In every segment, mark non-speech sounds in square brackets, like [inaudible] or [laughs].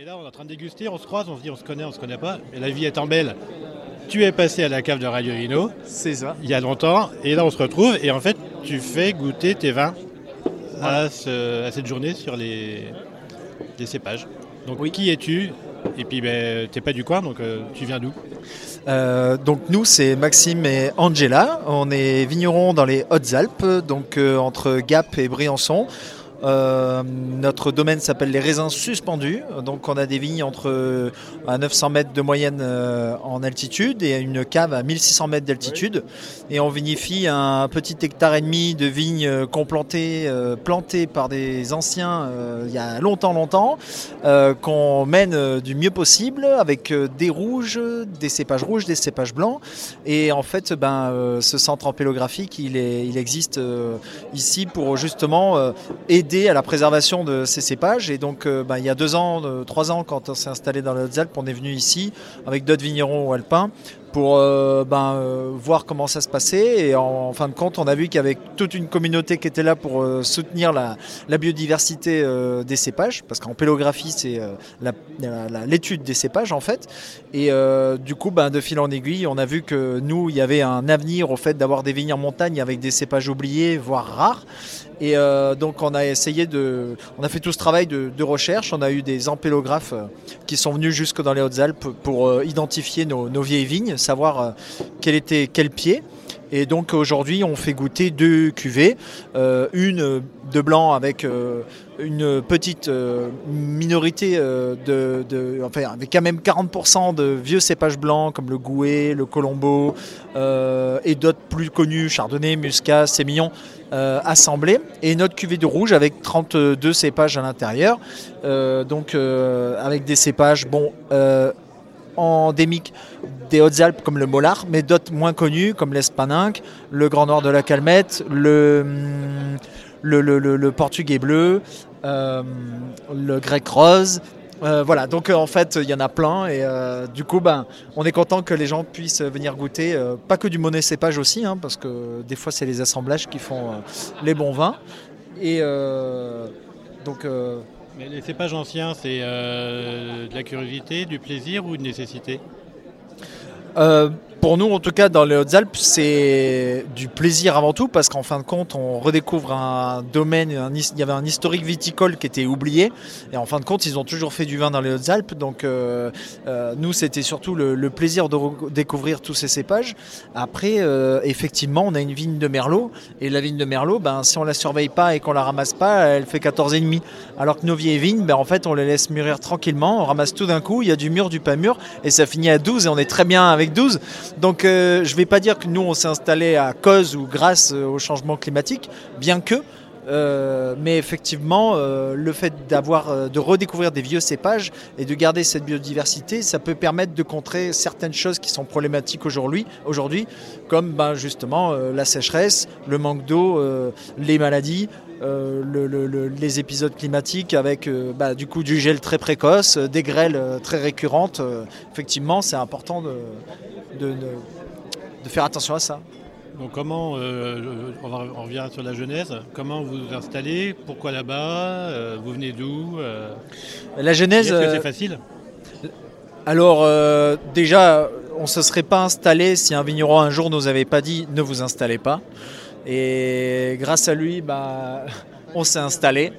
Et là, on est en train de déguster, on se croise, on se dit on se connaît, on se connaît pas. Et la vie étant belle, tu es passé à la cave de Radio Vino. C'est ça. Il y a longtemps. Et là, on se retrouve. Et en fait, tu fais goûter tes vins à, cette journée sur les, cépages. Donc, oui. qui es-tu? Et puis, ben, tu n'es pas du coin, donc euh, tu viens d'où? Euh, donc nous c'est Maxime et Angela, on est vignerons dans les Hautes-Alpes, donc euh, entre Gap et Briançon. Euh, notre domaine s'appelle les raisins suspendus. Donc on a des vignes entre à 900 mètres de moyenne euh, en altitude et une cave à 1600 mètres d'altitude. Et on vinifie un petit hectare et demi de vignes complantées, euh, plantées par des anciens il y a longtemps, longtemps, qu'on mène du mieux possible avec des rouges, des cépages rouges, des cépages blancs. Et en fait, ben, ce centre ampélographique, il, est, il existe ici pour justement aider à la préservation de ces cépages. Et donc, euh, bah, il y a deux ans, euh, trois ans, quand on s'est installé dans les Hautes-Alpes, on est venu ici avec d'autres vignerons alpins pour euh, ben, euh, voir comment ça se passait. Et en, fin de compte, on a vu avait toute une communauté qui était là pour euh, soutenir la, biodiversité des cépages, parce qu'en pélographie, c'est l'étude des cépages en fait. Et du coup, ben, de fil en aiguille, on a vu que nous, il y avait un avenir au fait d'avoir des vignes en montagne avec des cépages oubliés, voire rares. Et donc on a essayé de, on a fait tout ce travail de, recherche. On a eu des ampélographes qui sont venus jusque dans les Hautes-Alpes pour identifier nos, vieilles vignes, savoir euh, quel était quel pied. Et donc aujourd'hui, on fait goûter deux cuvées, euh, une de blanc avec euh, une petite minorité de, enfin avec quand même 40% de vieux cépages blancs comme le Gouet, le Colombo et d'autres plus connus, Chardonnay, Muscat, Sémillon, assemblés. Et une autre cuvée de rouge avec 32 cépages à l'intérieur, donc avec des cépages bon endémiques des Hautes-Alpes comme le Mollard, mais d'autres moins connus comme l'Espaninque, le Grand Nord de la Calmette, le, hum, Portugais bleu, euh, le Grec rose. Euh, voilà, donc euh, en fait il y en a plein et du coup ben, on est content que les gens puissent venir goûter, pas que du monnaie cépage aussi, hein, parce que des fois c'est les assemblages qui font les bons vins. Et donc mais les cépages anciens, c'est de la curiosité, du plaisir ou une nécessité? Euh, pour nous, en tout cas, dans les Hautes-Alpes, c'est du plaisir avant tout, parce qu'en fin de compte, on redécouvre un domaine, il y avait un historique viticole qui était oublié, et en fin de compte, ils ont toujours fait du vin dans les Hautes-Alpes, donc euh, euh, nous, c'était surtout le, plaisir de découvrir tous ces cépages. Après, effectivement, on a une vigne de Merlot, et la vigne de Merlot, ben, si on la surveille pas et qu'on la ramasse pas, elle fait 14,5. Alors que nos vieilles vignes, ben, en fait, on les laisse mûrir tranquillement, on ramasse tout d'un coup, il y a du mûr, du pas mûr, et ça finit à 12, et on est très bien avec 12. Donc euh, je ne vais pas dire que nous on s'est installé à cause ou grâce euh, au changement climatique, bien que, euh, mais effectivement, le fait de redécouvrir des vieux cépages et de garder cette biodiversité, ça peut permettre de contrer certaines choses qui sont problématiques aujourd'hui, aujourd'hui comme ben, justement la sécheresse, le manque d'eau, les maladies. Les épisodes climatiques avec bah, du coup du gel très précoce, des grêles très récurrentes. effectivement, c'est important de, de, faire attention à ça. Donc comment, euh, on, revient sur la genèse, comment vous vous installez, pourquoi là-bas, euh, vous venez d'où? Euh? La genèse... Est-ce que c'est facile? Alors déjà, on ne se serait pas installé si un vigneron un jour nous avait pas dit ne vous installez pas. Et grâce à lui, bah, on s'est installé.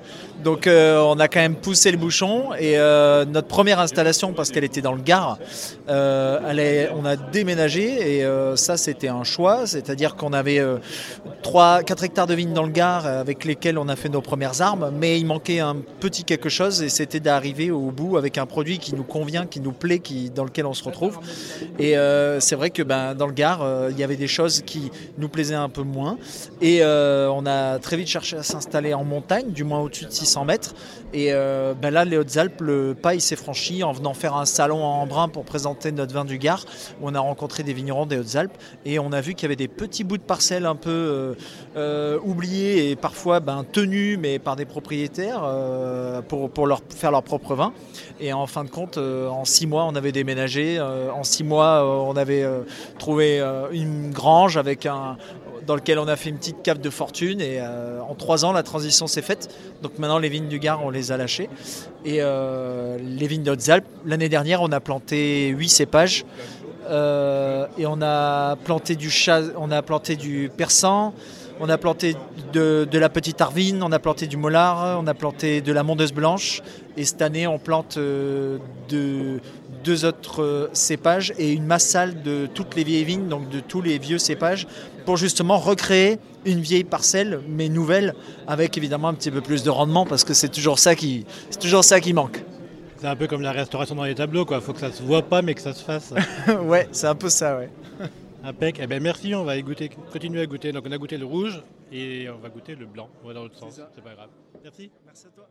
Donc euh, on a quand même poussé le bouchon et euh, notre première installation, parce qu'elle était dans le Gard, euh, on a déménagé et ça c'était un choix, c'est-à-dire qu'on avait 3, 4 hectares de vignes dans le Gard avec lesquels on a fait nos premières armes, mais il manquait un petit quelque chose et c'était d'arriver au bout avec un produit qui nous convient, qui nous plaît, qui, dans lequel on se retrouve. Et c'est vrai que ben, dans le Gard, il y avait des choses qui nous plaisaient un peu moins et on a très vite cherché à s'installer montagne, du moins au-dessus de 600 mètres. Et euh, ben là, les Hautes-Alpes, le pas s'est franchi en venant faire un salon en Embrun pour présenter notre vin du Gard, on a rencontré des vignerons des Hautes-Alpes et on a vu qu'il y avait des petits bouts de parcelles un peu euh, euh, oubliés et parfois ben, tenus, mais par des propriétaires pour, pour leur faire leur propre vin. Et en fin de compte, en six mois, on avait déménagé. en six mois, on avait trouvé une grange avec un, dans lequel on a fait une petite cave de fortune. Et en trois ans, la transition s'est faite. Donc maintenant, les vignes du Gard, on les a lâchées. Et les vignes de Hautes-Alpes, l'année dernière, on a planté huit cépages. et on a planté du, on a planté du persan, on a planté de, la petite Arvine, on a planté du Mollard, on a planté de la Mondeuse Blanche. Et cette année, on plante euh, deux autres euh, cépages et une massale de toutes les vieilles vignes, donc de tous les vieux cépages, pour justement recréer une vieille parcelle, mais nouvelle, avec évidemment un petit peu plus de rendement, parce que c'est toujours ça qui, c'est toujours ça qui manque. C'est un peu comme la restauration dans les tableaux, quoi. Faut que ça se voit pas, mais que ça se fasse. [laughs] ouais, c'est un peu ça, ouais. Impec. Eh ben merci, on va goûter, continuer à goûter. Donc on a goûté le rouge et on va goûter le blanc. On va dans l'autre sens. C'est pas grave. Merci. Merci à toi.